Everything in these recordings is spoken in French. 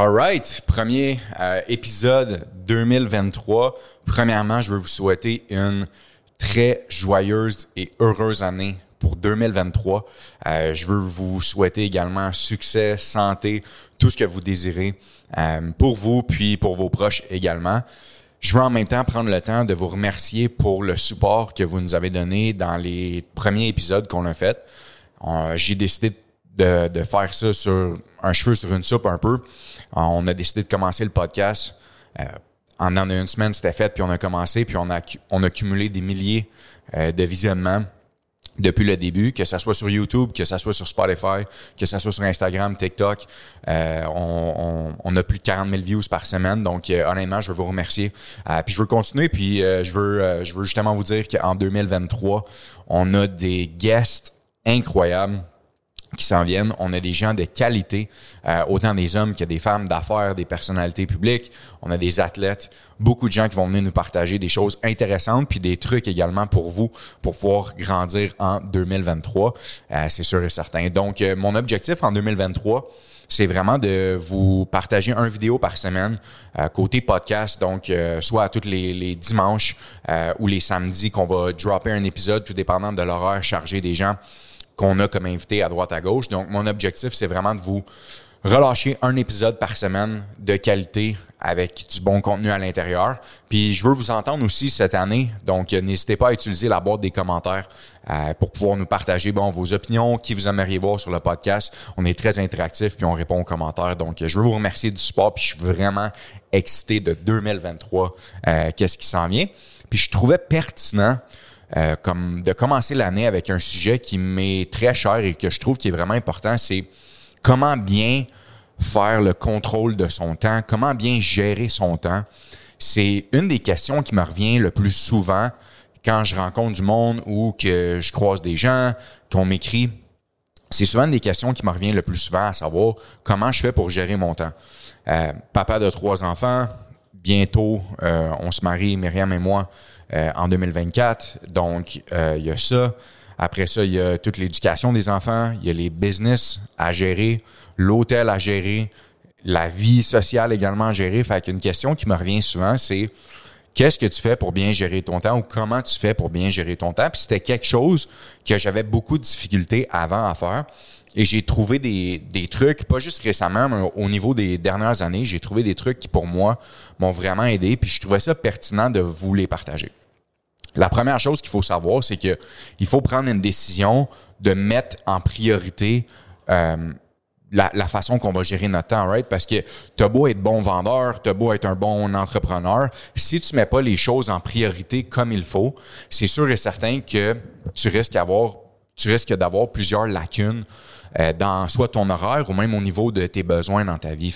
Alright, premier euh, épisode 2023. Premièrement, je veux vous souhaiter une très joyeuse et heureuse année pour 2023. Euh, je veux vous souhaiter également succès, santé, tout ce que vous désirez euh, pour vous puis pour vos proches également. Je veux en même temps prendre le temps de vous remercier pour le support que vous nous avez donné dans les premiers épisodes qu'on a fait. J'ai décidé de de, faire ça sur un cheveu sur une soupe un peu. On a décidé de commencer le podcast. Euh, en une semaine, c'était fait, puis on a commencé, puis on a, on a cumulé des milliers euh, de visionnements depuis le début, que ça soit sur YouTube, que ça soit sur Spotify, que ça soit sur Instagram, TikTok. Euh, on, on, a plus de 40 000 views par semaine. Donc, honnêtement, je veux vous remercier. puis je veux continuer, puis je, veux, je veux justement vous dire qu'en 2023, on a des guests incroyables qui s'en viennent. On a des gens de qualité, euh, autant des hommes que des femmes d'affaires, des personnalités publiques. On a des athlètes, beaucoup de gens qui vont venir nous partager des choses intéressantes, puis des trucs également pour vous, pour pouvoir grandir en 2023. Euh, c'est sûr et certain. Donc, euh, mon objectif en 2023, c'est vraiment de vous partager un vidéo par semaine côté podcast, donc soit à tous les, les dimanches ou les samedis qu'on va dropper un épisode, tout dépendant de l'horaire chargé des gens qu'on a comme invité à droite à gauche. Donc, mon objectif, c'est vraiment de vous relâcher un épisode par semaine de qualité avec du bon contenu à l'intérieur. Puis je veux vous entendre aussi cette année, donc n'hésitez pas à utiliser la boîte des commentaires euh, pour pouvoir nous partager bon vos opinions, qui vous aimeriez voir sur le podcast. On est très interactif puis on répond aux commentaires. Donc je veux vous remercier du support puis je suis vraiment excité de 2023 euh, qu'est-ce qui s'en vient. Puis je trouvais pertinent euh, comme de commencer l'année avec un sujet qui m'est très cher et que je trouve qui est vraiment important, c'est comment bien faire le contrôle de son temps, comment bien gérer son temps. C'est une des questions qui me revient le plus souvent quand je rencontre du monde ou que je croise des gens, qu'on m'écrit. C'est souvent une des questions qui me revient le plus souvent à savoir comment je fais pour gérer mon temps. Euh, papa de trois enfants, bientôt euh, on se marie, Myriam et moi, euh, en 2024. Donc, euh, il y a ça. Après ça, il y a toute l'éducation des enfants, il y a les business à gérer, l'hôtel à gérer, la vie sociale également à gérer. Fait qu'une question qui me revient souvent, c'est qu'est-ce que tu fais pour bien gérer ton temps ou comment tu fais pour bien gérer ton temps? Puis c'était quelque chose que j'avais beaucoup de difficultés avant à faire. Et j'ai trouvé des, des, trucs, pas juste récemment, mais au niveau des dernières années, j'ai trouvé des trucs qui, pour moi, m'ont vraiment aidé. Puis je trouvais ça pertinent de vous les partager. La première chose qu'il faut savoir, c'est que il faut prendre une décision de mettre en priorité euh, la, la, façon qu'on va gérer notre temps, right? Parce que t'as beau être bon vendeur, t'as beau être un bon entrepreneur, si tu mets pas les choses en priorité comme il faut, c'est sûr et certain que tu risques d'avoir, tu risques d'avoir plusieurs lacunes euh, dans soit ton horaire ou même au niveau de tes besoins dans ta vie.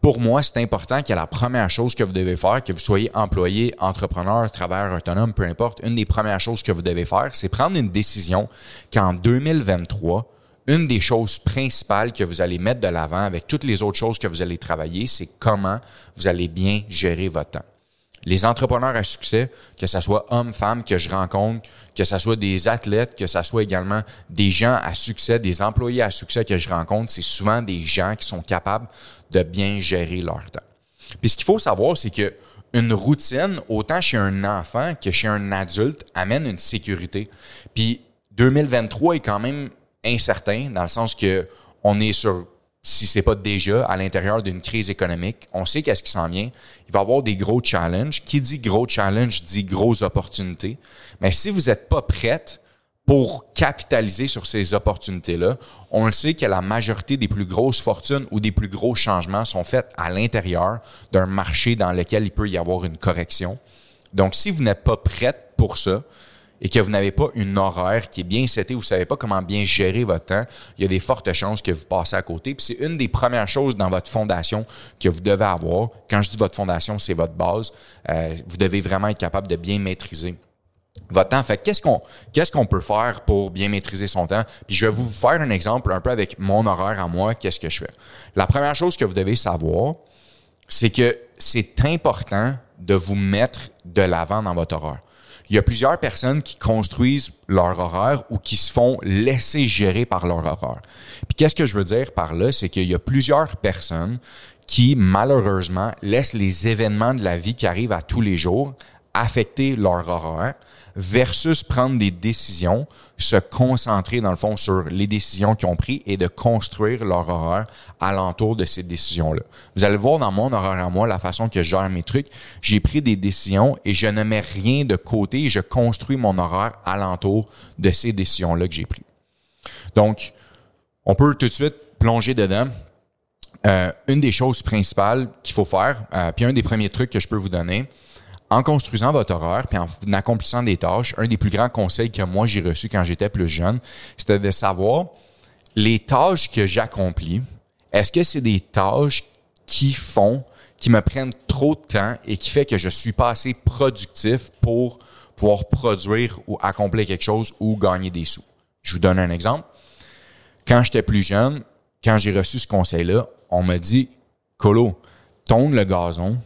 Pour moi, c'est important que la première chose que vous devez faire, que vous soyez employé, entrepreneur, travailleur autonome, peu importe, une des premières choses que vous devez faire, c'est prendre une décision qu'en 2023, une des choses principales que vous allez mettre de l'avant avec toutes les autres choses que vous allez travailler, c'est comment vous allez bien gérer votre temps. Les entrepreneurs à succès, que ce soit hommes, femmes que je rencontre, que ce soit des athlètes, que ce soit également des gens à succès, des employés à succès que je rencontre, c'est souvent des gens qui sont capables de bien gérer leur temps. Puis ce qu'il faut savoir, c'est que une routine, autant chez un enfant que chez un adulte, amène une sécurité. Puis 2023 est quand même incertain dans le sens que on est sur si c'est pas déjà à l'intérieur d'une crise économique. On sait qu'est-ce qui s'en vient. Il va y avoir des gros challenges. Qui dit gros challenge dit grosses opportunités. Mais si vous n'êtes pas prête pour capitaliser sur ces opportunités-là, on le sait que la majorité des plus grosses fortunes ou des plus gros changements sont faits à l'intérieur d'un marché dans lequel il peut y avoir une correction. Donc, si vous n'êtes pas prête pour ça, et que vous n'avez pas une horaire qui est bien setée, vous savez pas comment bien gérer votre temps, il y a des fortes chances que vous passez à côté. Puis c'est une des premières choses dans votre fondation que vous devez avoir. Quand je dis votre fondation, c'est votre base. Euh, vous devez vraiment être capable de bien maîtriser votre temps. Fait qu'est-ce qu'on qu'est-ce qu'on peut faire pour bien maîtriser son temps? Puis je vais vous faire un exemple un peu avec mon horaire à moi, qu'est-ce que je fais? La première chose que vous devez savoir, c'est que c'est important de vous mettre de l'avant dans votre horaire. Il y a plusieurs personnes qui construisent leur horaire ou qui se font laisser gérer par leur horaire. Puis qu'est-ce que je veux dire par là, c'est qu'il y a plusieurs personnes qui malheureusement laissent les événements de la vie qui arrivent à tous les jours affecter leur horaire versus prendre des décisions, se concentrer dans le fond sur les décisions qu'ils ont prises et de construire leur horaire alentour de ces décisions-là. Vous allez voir dans mon horaire à moi, la façon que je gère mes trucs, j'ai pris des décisions et je ne mets rien de côté et je construis mon horaire alentour de ces décisions-là que j'ai prises. Donc, on peut tout de suite plonger dedans. Euh, une des choses principales qu'il faut faire, euh, puis un des premiers trucs que je peux vous donner, en construisant votre horaire puis en accomplissant des tâches, un des plus grands conseils que moi j'ai reçu quand j'étais plus jeune, c'était de savoir les tâches que j'accomplis, est-ce que c'est des tâches qui font, qui me prennent trop de temps et qui fait que je suis pas assez productif pour pouvoir produire ou accomplir quelque chose ou gagner des sous? Je vous donne un exemple. Quand j'étais plus jeune, quand j'ai reçu ce conseil-là, on m'a dit, Colo, tonne le gazon,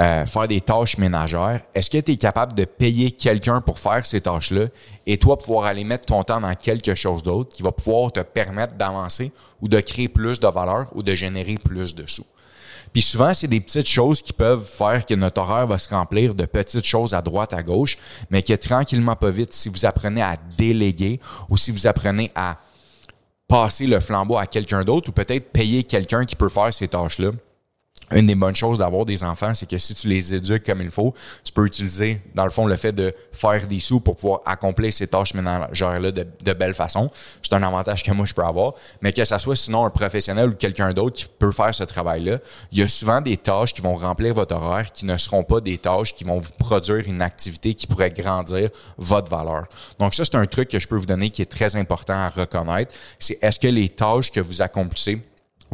euh, faire des tâches ménagères, est-ce que tu es capable de payer quelqu'un pour faire ces tâches-là et toi pouvoir aller mettre ton temps dans quelque chose d'autre qui va pouvoir te permettre d'avancer ou de créer plus de valeur ou de générer plus de sous? Puis souvent, c'est des petites choses qui peuvent faire que notre horaire va se remplir de petites choses à droite, à gauche, mais que tranquillement, pas vite, si vous apprenez à déléguer ou si vous apprenez à passer le flambeau à quelqu'un d'autre ou peut-être payer quelqu'un qui peut faire ces tâches-là, une des bonnes choses d'avoir des enfants, c'est que si tu les éduques comme il faut, tu peux utiliser, dans le fond, le fait de faire des sous pour pouvoir accomplir ces tâches ménagères-là de, de belle façon. C'est un avantage que moi, je peux avoir. Mais que ça soit sinon un professionnel ou quelqu'un d'autre qui peut faire ce travail-là, il y a souvent des tâches qui vont remplir votre horaire qui ne seront pas des tâches qui vont vous produire une activité qui pourrait grandir votre valeur. Donc ça, c'est un truc que je peux vous donner qui est très important à reconnaître. C'est est-ce que les tâches que vous accomplissez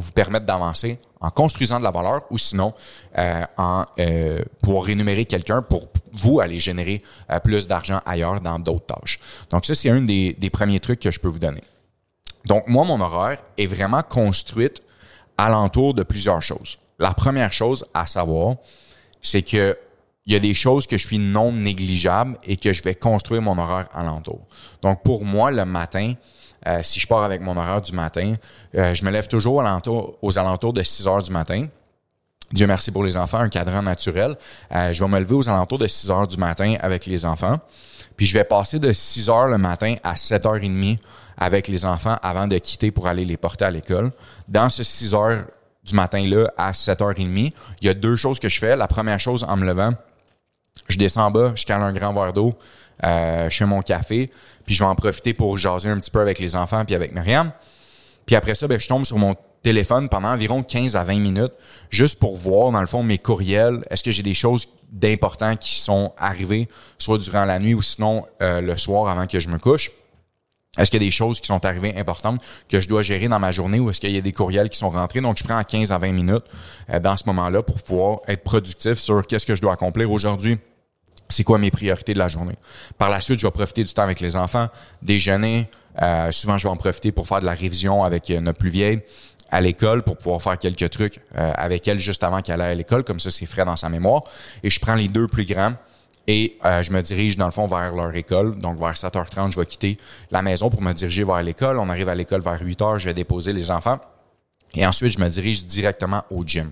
vous permettent d'avancer en construisant de la valeur ou sinon euh, en euh, pouvoir rémunérer quelqu'un pour vous aller générer euh, plus d'argent ailleurs dans d'autres tâches. Donc ça, c'est un des, des, premiers trucs que je peux vous donner. Donc moi, mon horaire est vraiment construite alentour de plusieurs choses. La première chose à savoir, c'est que il y a des choses que je suis non négligeable et que je vais construire mon horaire alentour. Donc pour moi, le matin, euh, si je pars avec mon horaire du matin, euh, je me lève toujours aux alentours de 6 heures du matin. Dieu merci pour les enfants, un cadran naturel. Euh, je vais me lever aux alentours de 6 heures du matin avec les enfants. Puis je vais passer de 6 heures le matin à 7 heures et demie avec les enfants avant de quitter pour aller les porter à l'école. Dans ce 6 heures du matin-là à 7 heures et demie, il y a deux choses que je fais. La première chose, en me levant, je descends en bas, je cale un grand verre d'eau, je fais mon café, puis je vais en profiter pour jaser un petit peu avec les enfants puis avec Myriam. Puis après ça, ben, je tombe sur mon téléphone pendant environ 15 à 20 minutes, juste pour voir, dans le fond, mes courriels. Est-ce que j'ai des choses d'importantes qui sont arrivées, soit durant la nuit ou sinon euh, le soir avant que je me couche? Est-ce qu'il y a des choses qui sont arrivées importantes que je dois gérer dans ma journée ou est-ce qu'il y a des courriels qui sont rentrés? Donc, je prends 15 à 20 minutes euh, dans ce moment-là pour pouvoir être productif sur qu'est-ce que je dois accomplir aujourd'hui c'est quoi mes priorités de la journée? Par la suite, je vais profiter du temps avec les enfants, déjeuner. Euh, souvent, je vais en profiter pour faire de la révision avec euh, notre plus vieille à l'école pour pouvoir faire quelques trucs euh, avec elle juste avant qu'elle aille à l'école. Comme ça, c'est frais dans sa mémoire. Et je prends les deux plus grands et je me dirige dans le fond vers leur école. Donc, vers 7h30, je vais quitter la maison pour me diriger vers l'école. On arrive à l'école vers 8h, je vais déposer les enfants. Et ensuite, je me dirige directement au gym.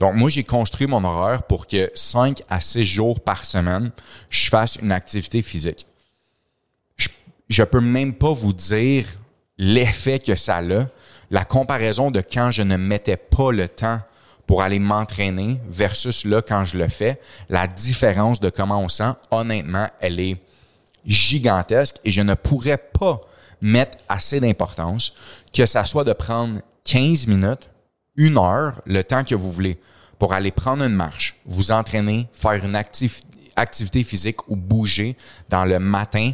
Donc, moi, j'ai construit mon horaire pour que 5 à 6 jours par semaine, je fasse une activité physique. Je ne peux même pas vous dire l'effet que ça a, la comparaison de quand je ne mettais pas le temps pour aller m'entraîner versus là quand je le fais, la différence de comment on sent, honnêtement, elle est gigantesque et je ne pourrais pas mettre assez d'importance que ça soit de prendre 15 minutes une heure, le temps que vous voulez, pour aller prendre une marche, vous entraîner, faire une activité physique ou bouger dans le matin,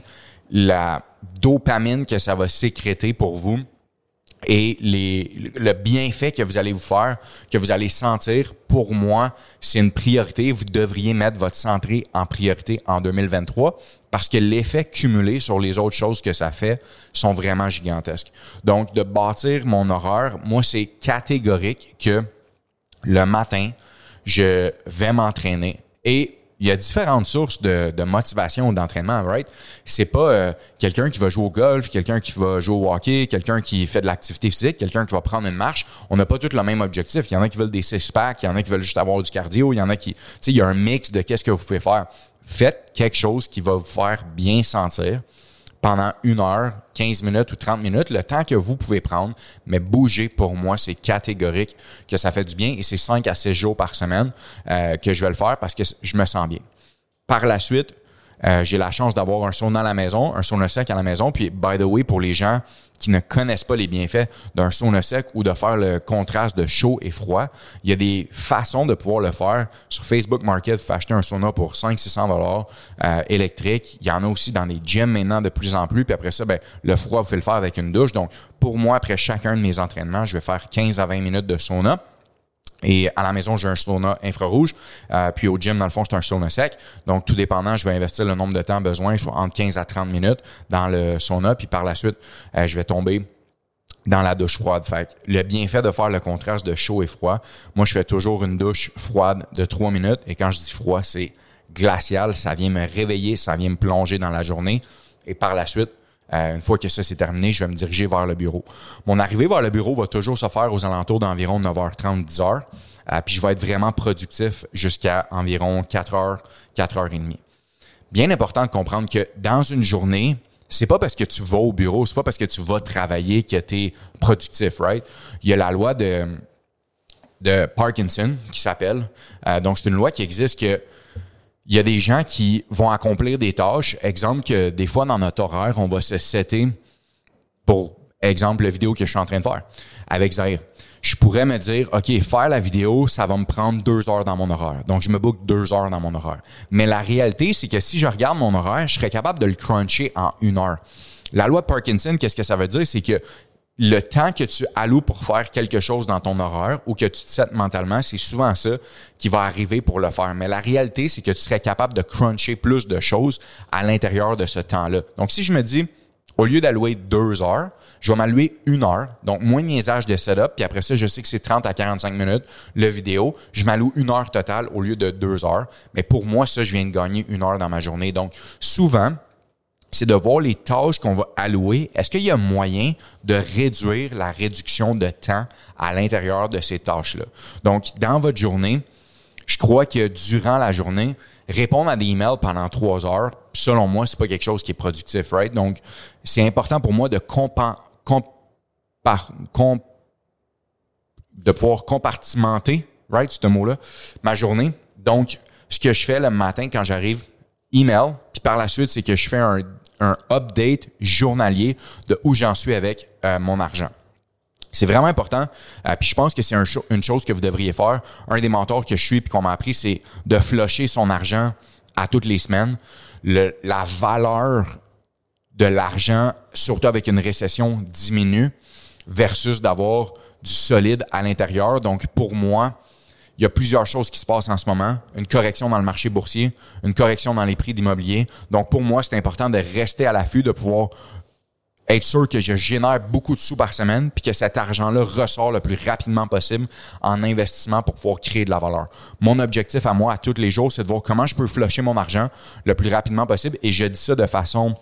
la dopamine que ça va sécréter pour vous et les, le bienfait que vous allez vous faire, que vous allez sentir, pour moi, c'est une priorité. Vous devriez mettre votre santé en priorité en 2023 parce que l'effet cumulé sur les autres choses que ça fait sont vraiment gigantesques. Donc, de bâtir mon horaire, moi, c'est catégorique que le matin, je vais m'entraîner et il y a différentes sources de, de motivation ou d'entraînement, right? C'est pas euh, quelqu'un qui va jouer au golf, quelqu'un qui va jouer au hockey, quelqu'un qui fait de l'activité physique, quelqu'un qui va prendre une marche. On n'a pas tous le même objectif. Il y en a qui veulent des six-packs, il y en a qui veulent juste avoir du cardio, il y en a qui... Tu sais, il y a un mix de qu'est-ce que vous pouvez faire. Faites quelque chose qui va vous faire bien sentir pendant une heure, 15 minutes ou 30 minutes, le temps que vous pouvez prendre, mais bouger, pour moi, c'est catégorique que ça fait du bien et c'est 5 à 6 jours par semaine euh, que je vais le faire parce que je me sens bien. Par la suite, euh, j'ai la chance d'avoir un sauna à la maison, un sauna sec à la maison. Puis, by the way, pour les gens qui ne connaissent pas les bienfaits d'un sauna sec ou de faire le contraste de chaud et froid, il y a des façons de pouvoir le faire. Sur Facebook Market, vous acheter un sauna pour 500-600 dollars euh, électrique. Il y en a aussi dans les gyms maintenant de plus en plus. Puis après ça, ben, le froid, vous faites le faire avec une douche. Donc, pour moi, après chacun de mes entraînements, je vais faire 15 à 20 minutes de sauna. Et à la maison, j'ai un sauna infrarouge. Euh, puis au gym, dans le fond, c'est un sauna sec. Donc, tout dépendant, je vais investir le nombre de temps besoin, soit entre 15 à 30 minutes dans le sauna. Puis par la suite, euh, je vais tomber dans la douche froide. Fait le bienfait de faire le contraste de chaud et froid, moi, je fais toujours une douche froide de 3 minutes. Et quand je dis froid, c'est glacial. Ça vient me réveiller, ça vient me plonger dans la journée. Et par la suite, euh, une fois que ça c'est terminé, je vais me diriger vers le bureau. Mon arrivée vers le bureau va toujours se faire aux alentours d'environ 9h30, 10h. Euh, puis je vais être vraiment productif jusqu'à environ 4h, 4h30. Bien important de comprendre que dans une journée, c'est pas parce que tu vas au bureau, c'est pas parce que tu vas travailler que tu es productif, right? Il y a la loi de, de Parkinson qui s'appelle. Euh, donc, c'est une loi qui existe que il y a des gens qui vont accomplir des tâches. Exemple que des fois dans notre horaire, on va se setter pour exemple la vidéo que je suis en train de faire avec Zahir. Je pourrais me dire, OK, faire la vidéo, ça va me prendre deux heures dans mon horaire. Donc, je me book deux heures dans mon horaire. Mais la réalité, c'est que si je regarde mon horaire, je serais capable de le cruncher en une heure. La loi de Parkinson, qu'est-ce que ça veut dire? C'est que le temps que tu alloues pour faire quelque chose dans ton horaire ou que tu te sets mentalement, c'est souvent ça qui va arriver pour le faire. Mais la réalité, c'est que tu serais capable de cruncher plus de choses à l'intérieur de ce temps-là. Donc, si je me dis, au lieu d'allouer deux heures, je vais m'allouer une heure, donc moins niaisage de setup, puis après ça, je sais que c'est 30 à 45 minutes le vidéo. Je m'alloue une heure totale au lieu de deux heures. Mais pour moi, ça, je viens de gagner une heure dans ma journée. Donc, souvent, c'est de voir les tâches qu'on va allouer. Est-ce qu'il y a moyen de réduire la réduction de temps à l'intérieur de ces tâches-là? Donc, dans votre journée, je crois que durant la journée, répondre à des emails pendant trois heures, selon moi, c'est pas quelque chose qui est productif, right? Donc, c'est important pour moi de de pouvoir compartimenter, right, ce mot-là, ma journée. Donc, ce que je fais le matin quand j'arrive, email, puis par la suite, c'est que je fais un un update journalier de où j'en suis avec euh, mon argent. C'est vraiment important. Euh, puis je pense que c'est une chose que vous devriez faire. Un des mentors que je suis et qu'on m'a appris, c'est de flusher son argent à toutes les semaines. la valeur de l'argent, surtout avec une récession, diminue versus d'avoir du solide à l'intérieur. Donc pour moi, il y a plusieurs choses qui se passent en ce moment. Une correction dans le marché boursier, une correction dans les prix d'immobilier. Donc, pour moi, c'est important de rester à l'affût, de pouvoir être sûr que je génère beaucoup de sous par semaine, puis que cet argent-là ressort le plus rapidement possible en investissement pour pouvoir créer de la valeur. Mon objectif à moi, à tous les jours, c'est de voir comment je peux flusher mon argent le plus rapidement possible. Et je dis ça de façon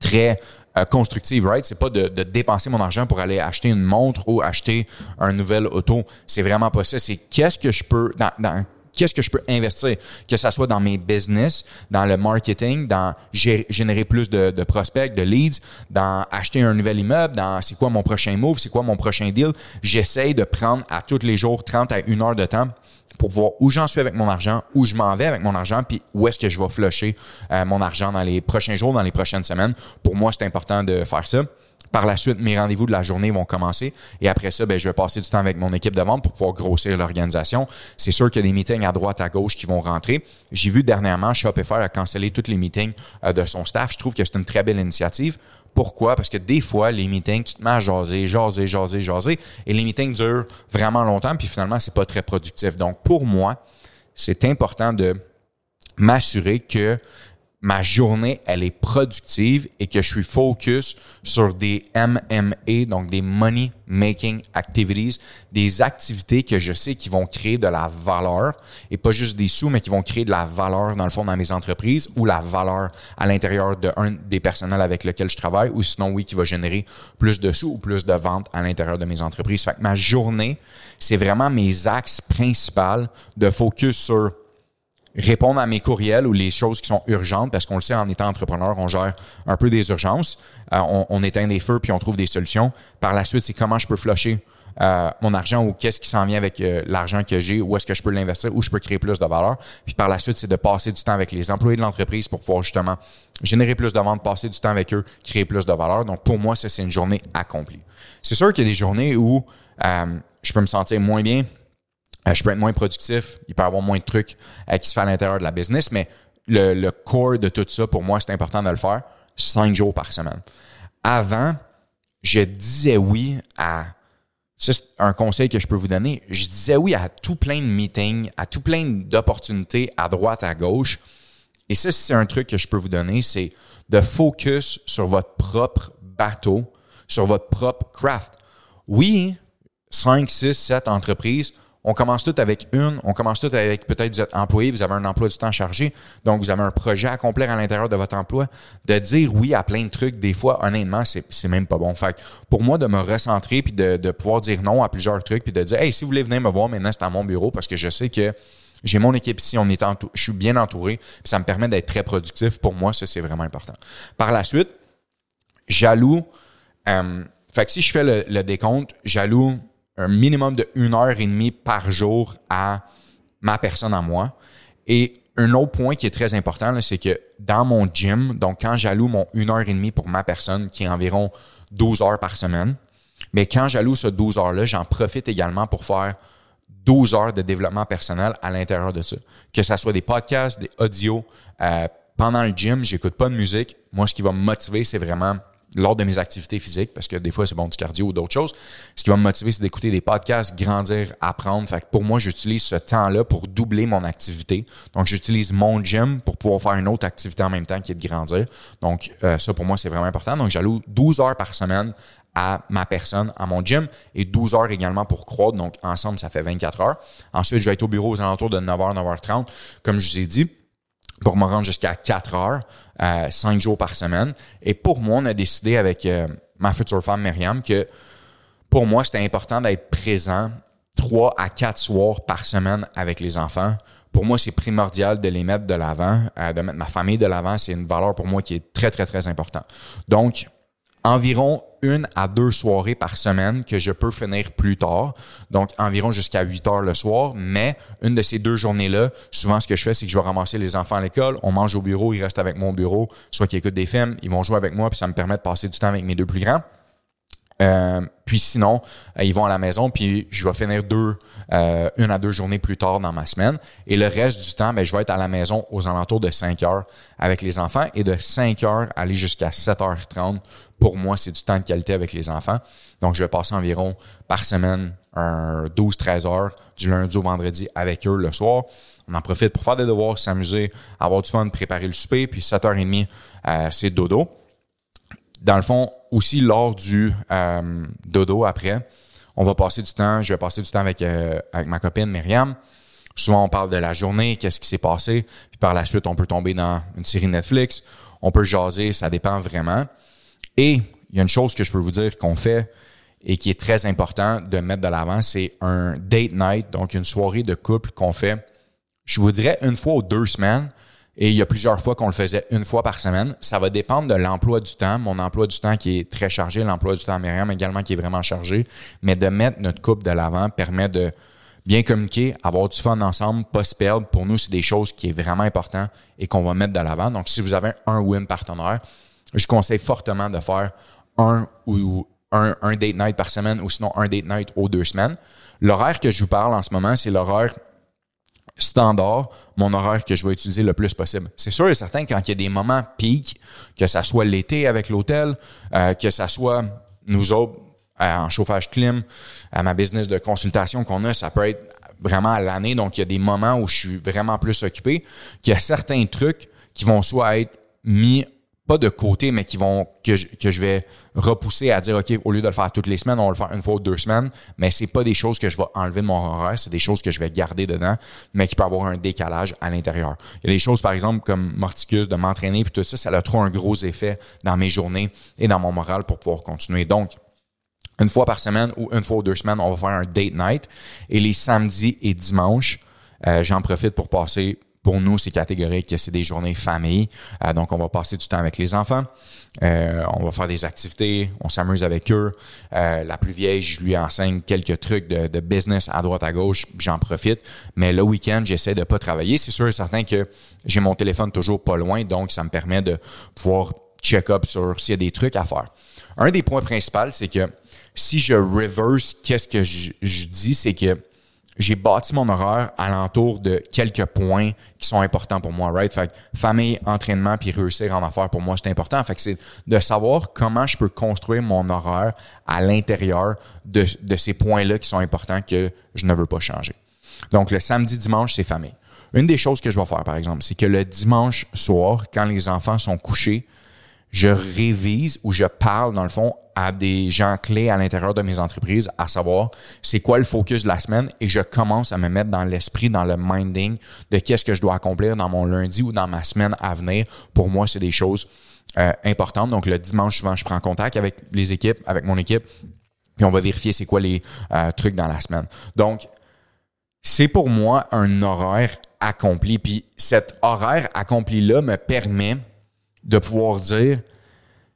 très euh, constructive, right? C'est pas de, dépenser mon argent pour aller acheter une montre ou acheter un nouvel auto. C'est vraiment pas ça. C'est qu'est-ce que je peux dans, qu'est-ce que je peux investir, que ce soit dans mes business, dans le marketing, dans générer plus de, de, prospects, de leads, dans acheter un nouvel immeuble, dans c'est quoi mon prochain move, c'est quoi mon prochain deal. J'essaye de prendre à tous les jours 30 à 1 heure de temps pour voir où j'en suis avec mon argent, où je m'en vais avec mon argent, puis où est-ce que je vais flusher euh, mon argent dans les prochains jours, dans les prochaines semaines. Pour moi, c'est important de faire ça. Par la suite, mes rendez-vous de la journée vont commencer et après ça, ben, je vais passer du temps avec mon équipe de vente pour pouvoir grossir l'organisation. C'est sûr qu'il y a des meetings à droite, à gauche qui vont rentrer. J'ai vu dernièrement Shopify a cancellé tous les meetings euh, de son staff. Je trouve que c'est une très belle initiative. Pourquoi? Parce que des fois, les meetings, tu te mets à jaser, jaser, jaser, jaser, et les meetings durent vraiment longtemps, puis finalement, c'est pas très productif. Donc, pour moi, c'est important de m'assurer que ma journée, elle est productive et que je suis focus sur des MMA, donc des money making activities, des activités que je sais qui vont créer de la valeur et pas juste des sous, mais qui vont créer de la valeur dans le fond dans mes entreprises ou la valeur à l'intérieur de un des personnels avec lesquels je travaille ou sinon oui qui va générer plus de sous ou plus de ventes à l'intérieur de mes entreprises. Fait que ma journée, c'est vraiment mes axes principaux de focus sur répondre à mes courriels ou les choses qui sont urgentes, parce qu'on le sait, en étant entrepreneur, on gère un peu des urgences, euh, on, éteint des feux puis on trouve des solutions. Par la suite, c'est comment je peux flusher euh, mon argent ou qu'est-ce qui s'en vient avec euh, l'argent que j'ai, où est-ce que je peux l'investir, où je peux créer plus de valeur. Puis par la suite, c'est de passer du temps avec les employés de l'entreprise pour pouvoir justement générer plus de ventes, passer du temps avec eux, créer plus de valeur. Donc pour moi, ça, c'est une journée accomplie. C'est sûr qu'il y a des journées où je peux me sentir moins bien, je peux être moins productif, il peut y avoir moins de trucs euh, qui se font à l'intérieur de la business, mais le, le core de tout ça, pour moi, c'est important de le faire cinq jours par semaine. Avant, je disais oui à c'est un conseil que je peux vous donner. Je disais oui à tout plein de meetings, à tout plein d'opportunités à droite, à gauche. Et ça, c'est un truc que je peux vous donner, c'est de focus sur votre propre bateau, sur votre propre craft. Oui, 5, 6, 7 entreprises on commence tout avec une, on commence tout avec peut-être vous êtes employé, vous avez un emploi du temps chargé, donc vous avez un projet à accomplir à l'intérieur de votre emploi. De dire oui à plein de trucs, des fois, honnêtement, c'est, même pas bon. Fait pour moi, de me recentrer puis de, pouvoir dire non à plusieurs trucs puis de dire, hey, si vous voulez venir me voir, maintenant c'est à mon bureau parce que je sais que j'ai mon équipe ici, on est je suis bien entouré, puis ça me permet d'être très productif. Pour moi, ça, c'est vraiment important. Par la suite, jaloux. Euh, fait si je fais le, le décompte, jaloux un minimum de une heure et demie par jour à ma personne à moi. Et un autre point qui est très important, c'est que dans mon gym, donc quand j'alloue mon une heure et demie pour ma personne, qui est environ 12 heures par semaine, mais quand j'alloue ce 12 heures-là, j'en profite également pour faire 12 heures de développement personnel à l'intérieur de ça. Que ce soit des podcasts, des audios. Euh, pendant le gym, j'écoute pas de musique. Moi, ce qui va me motiver, c'est vraiment lors de mes activités physiques, parce que des fois, c'est bon du cardio ou d'autres choses. Ce qui va me motiver, c'est d'écouter des podcasts, grandir, apprendre. Fait que pour moi, j'utilise ce temps-là pour doubler mon activité. Donc, j'utilise mon gym pour pouvoir faire une autre activité en même temps qui est de grandir. Donc, euh, ça, pour moi, c'est vraiment important. Donc, j'alloue 12 heures par semaine à ma personne, à mon gym, et 12 heures également pour croître. Donc, ensemble, ça fait 24 heures. Ensuite, je vais être au bureau aux alentours de 9h, 9h30, comme je vous ai dit pour me rendre jusqu'à 4 heures, euh, 5 jours par semaine. Et pour moi, on a décidé avec euh, ma future femme Myriam que pour moi, c'était important d'être présent 3 à 4 soirs par semaine avec les enfants. Pour moi, c'est primordial de les mettre de l'avant, euh, de mettre ma famille de l'avant. C'est une valeur pour moi qui est très, très, très importante. Donc, environ une à deux soirées par semaine que je peux finir plus tard, donc environ jusqu'à 8 heures le soir. Mais une de ces deux journées-là, souvent ce que je fais, c'est que je vais ramasser les enfants à l'école, on mange au bureau, ils restent avec mon bureau, soit qu'ils écoutent des films, ils vont jouer avec moi, puis ça me permet de passer du temps avec mes deux plus grands. Euh, puis sinon, euh, ils vont à la maison, puis je vais finir deux, euh, une à deux journées plus tard dans ma semaine. Et le reste du temps, ben, je vais être à la maison aux alentours de 5 heures avec les enfants et de 5 heures aller jusqu'à 7h30. Pour moi, c'est du temps de qualité avec les enfants. Donc, je vais passer environ par semaine 12-13 heures du lundi au vendredi avec eux le soir. On en profite pour faire des devoirs, s'amuser, avoir du fun, préparer le souper, puis 7h30, c'est dodo dans le fond, aussi lors du euh, dodo après, on va passer du temps, je vais passer du temps avec, euh, avec ma copine Myriam. Souvent, on parle de la journée, qu'est-ce qui s'est passé, puis par la suite, on peut tomber dans une série Netflix, on peut jaser, ça dépend vraiment. Et il y a une chose que je peux vous dire qu'on fait et qui est très important de mettre de l'avant, c'est un date night, donc une soirée de couple qu'on fait, je vous dirais une fois ou deux semaines, et il y a plusieurs fois qu'on le faisait une fois par semaine. Ça va dépendre de l'emploi du temps. Mon emploi du temps qui est très chargé, l'emploi du temps américain également qui est vraiment chargé. Mais de mettre notre couple de l'avant permet de bien communiquer, avoir du fun ensemble, pas se perdre. Pour nous, c'est des choses qui est vraiment important et qu'on va mettre de l'avant. Donc, si vous avez un win partenaire, je conseille fortement de faire un ou un, un date night par semaine ou sinon un date night aux deux semaines. L'horaire que je vous parle en ce moment, c'est l'horaire standard, mon horaire que je vais utiliser le plus possible. C'est sûr et certain quand il y a des moments pics, que ça soit l'été avec l'hôtel, euh, que ça soit nous autres euh, en chauffage clim, à ma business de consultation qu'on a, ça peut être vraiment à l'année. Donc, il y a des moments où je suis vraiment plus occupé, qu'il y a certains trucs qui vont soit être mis pas de côté, mais qui vont que je, que je vais repousser à dire OK, au lieu de le faire toutes les semaines, on va le faire une fois ou deux semaines, mais c'est pas des choses que je vais enlever de mon horaire, c'est des choses que je vais garder dedans, mais qui peut avoir un décalage à l'intérieur. Il y a des choses, par exemple, comme Morticus, de m'entraîner, puis tout ça, ça a trop un gros effet dans mes journées et dans mon moral pour pouvoir continuer. Donc, une fois par semaine ou une fois ou deux semaines, on va faire un date night. Et les samedis et dimanches, euh, j'en profite pour passer pour nous, c'est catégorique que c'est des journées famille. Euh, donc, on va passer du temps avec les enfants. Euh, on va faire des activités, on s'amuse avec eux. Euh, la plus vieille, je lui enseigne quelques trucs de, business à droite à gauche, j'en profite. Mais le week-end, j'essaie de pas travailler. C'est sûr et certain que j'ai mon téléphone toujours pas loin, donc ça me permet de pouvoir check-up sur s'il y a des trucs à faire. Un des points principaux, c'est que si je reverse, qu'est-ce que je dis, c'est que j'ai bâti mon horaire alentour de quelques points qui sont importants pour moi, right? Fait famille, entraînement, puis réussir en affaires, pour moi, c'est important. Fait que c'est de savoir comment je peux construire mon horaire à l'intérieur de, de ces points-là qui sont importants que je ne veux pas changer. Donc, le samedi, dimanche, c'est famille. Une des choses que je vais faire, par exemple, c'est que le dimanche soir, quand les enfants sont couchés, je révise ou je parle, dans le fond, à des gens clés à l'intérieur de mes entreprises, à savoir c'est quoi le focus de la semaine et je commence à me mettre dans l'esprit, dans le minding de qu'est-ce que je dois accomplir dans mon lundi ou dans ma semaine à venir. Pour moi, c'est des choses euh, importantes. Donc, le dimanche, souvent, je prends contact avec les équipes, avec mon équipe, puis on va vérifier c'est quoi les euh, trucs dans la semaine. Donc, c'est pour moi un horaire accompli. Puis cet horaire accompli-là me permet de pouvoir dire,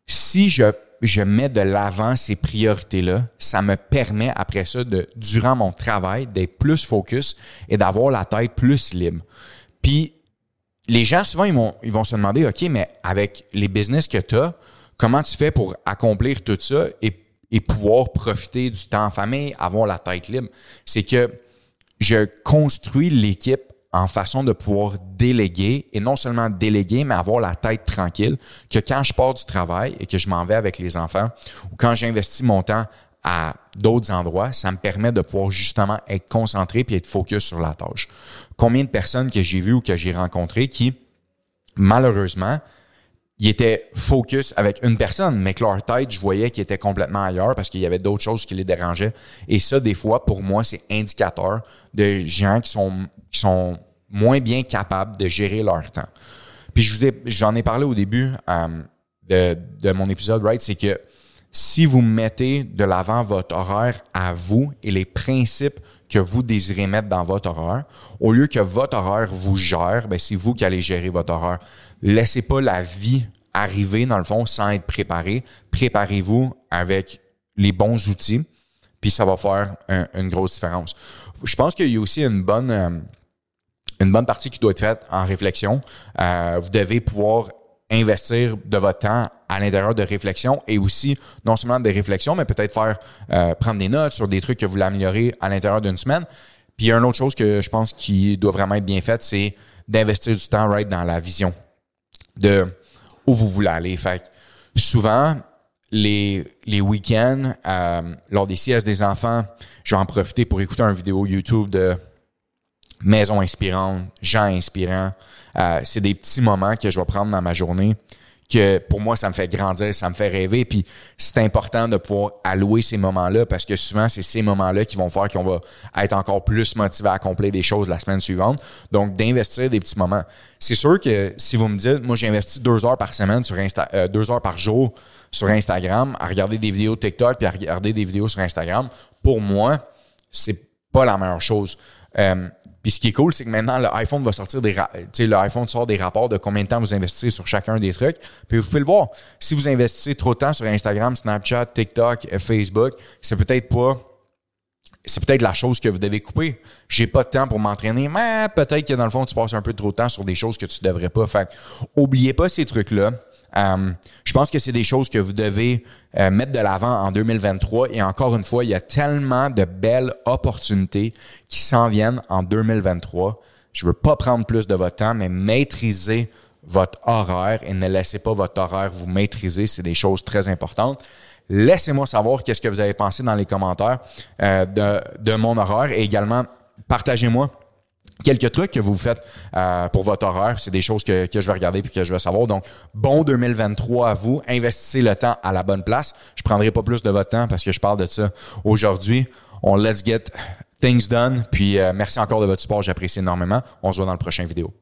si je, mets de l'avant ces priorités-là, ça me permet après ça, de, durant mon travail, d'être plus focus et d'avoir la tête plus libre. Puis, les gens, souvent, ils vont, ils vont se demander, OK, mais avec les business que tu as, comment tu fais pour accomplir tout ça et, et pouvoir profiter du temps en famille, avoir la tête libre? C'est que je construis l'équipe en façon de pouvoir déléguer et non seulement déléguer, mais avoir la tête tranquille que quand je pars du travail et que je m'en vais avec les enfants ou quand j'investis mon temps à d'autres endroits, ça me permet de pouvoir justement être concentré puis être focus sur la tâche. Combien de personnes que j'ai vues ou que j'ai rencontrées qui, malheureusement, ils étaient focus avec une personne, mais que leur tête, je voyais qu'ils étaient complètement ailleurs parce qu'il y avait d'autres choses qui les dérangeaient. Et ça, des fois, pour moi, c'est indicateur de gens qui sont moins bien capables de gérer leur temps. Puis je vous ai, j'en ai parlé au début euh, de, de, mon épisode, right? C'est que si vous mettez de l'avant votre horaire à vous et les principes que vous désirez mettre dans votre horaire, au lieu que votre horaire vous gère, ben c'est vous qui allez gérer votre horaire. Laissez pas la vie arriver, dans le fond, sans être préparé. Préparez-vous avec les bons outils, puis ça va faire une grosse différence. Je pense qu'il y a aussi une bonne... Euh, une bonne partie qui doit être faite en réflexion. Euh, vous devez pouvoir investir de votre temps à l'intérieur de réflexion et aussi non seulement des réflexions, mais peut-être faire euh, prendre des notes sur des trucs que vous voulez améliorer à l'intérieur d'une semaine. Puis il y a une autre chose que je pense qui doit vraiment être bien faite, c'est d'investir du temps dans la vision de où vous voulez aller. Fait souvent, les, les week-ends, euh, lors des siestes des enfants, je vais en profiter pour écouter une vidéo YouTube de maison inspirante, gens inspirants. Euh, c'est des petits moments que je vais prendre dans ma journée que pour moi, ça me fait grandir, ça me fait rêver. Puis c'est important de pouvoir allouer ces moments-là parce que souvent, c'est ces moments-là qui vont faire qu'on va être encore plus motivé à accomplir des choses la semaine suivante. Donc, d'investir des petits moments. C'est sûr que si vous me dites, moi, j'investis deux heures par semaine sur Insta, euh, deux heures par jour sur Instagram à regarder des vidéos TikTok puis à regarder des vidéos sur Instagram, pour moi, c'est pas la meilleure chose. Euh, puis ce qui est cool, c'est que maintenant, l'iPhone va sortir des sort des rapports de combien de temps vous investissez sur chacun des trucs. Puis vous pouvez le voir. Si vous investissez trop de temps sur Instagram, Snapchat, TikTok, euh, Facebook, c'est peut-être pas. C'est peut-être la chose que vous devez couper. J'ai pas de temps pour m'entraîner, mais peut-être que dans le fond, tu passes un peu trop de temps sur des choses que tu devrais pas. Fait oubliez pas ces trucs-là. Euh, je pense que c'est des choses que vous devez euh, mettre de l'avant en 2023. Et encore une fois, il y a tellement de belles opportunités qui s'en viennent en 2023. Je veux pas prendre plus de votre temps, mais maîtriser votre horaire et ne laissez pas votre horaire vous maîtriser. C'est des choses très importantes. Laissez-moi savoir qu'est-ce que vous avez pensé dans les commentaires euh, de, de mon horaire et également partagez-moi quelques trucs que vous faites euh, pour votre horaire. C'est des choses que, que je vais regarder puis que je vais savoir. Donc, bon 2023 à vous. Investissez le temps à la bonne place. Je prendrai pas plus de votre temps parce que je parle de ça aujourd'hui. On let's get things done. Puis, euh, merci encore de votre support. J'apprécie énormément. On se voit dans le prochain vidéo.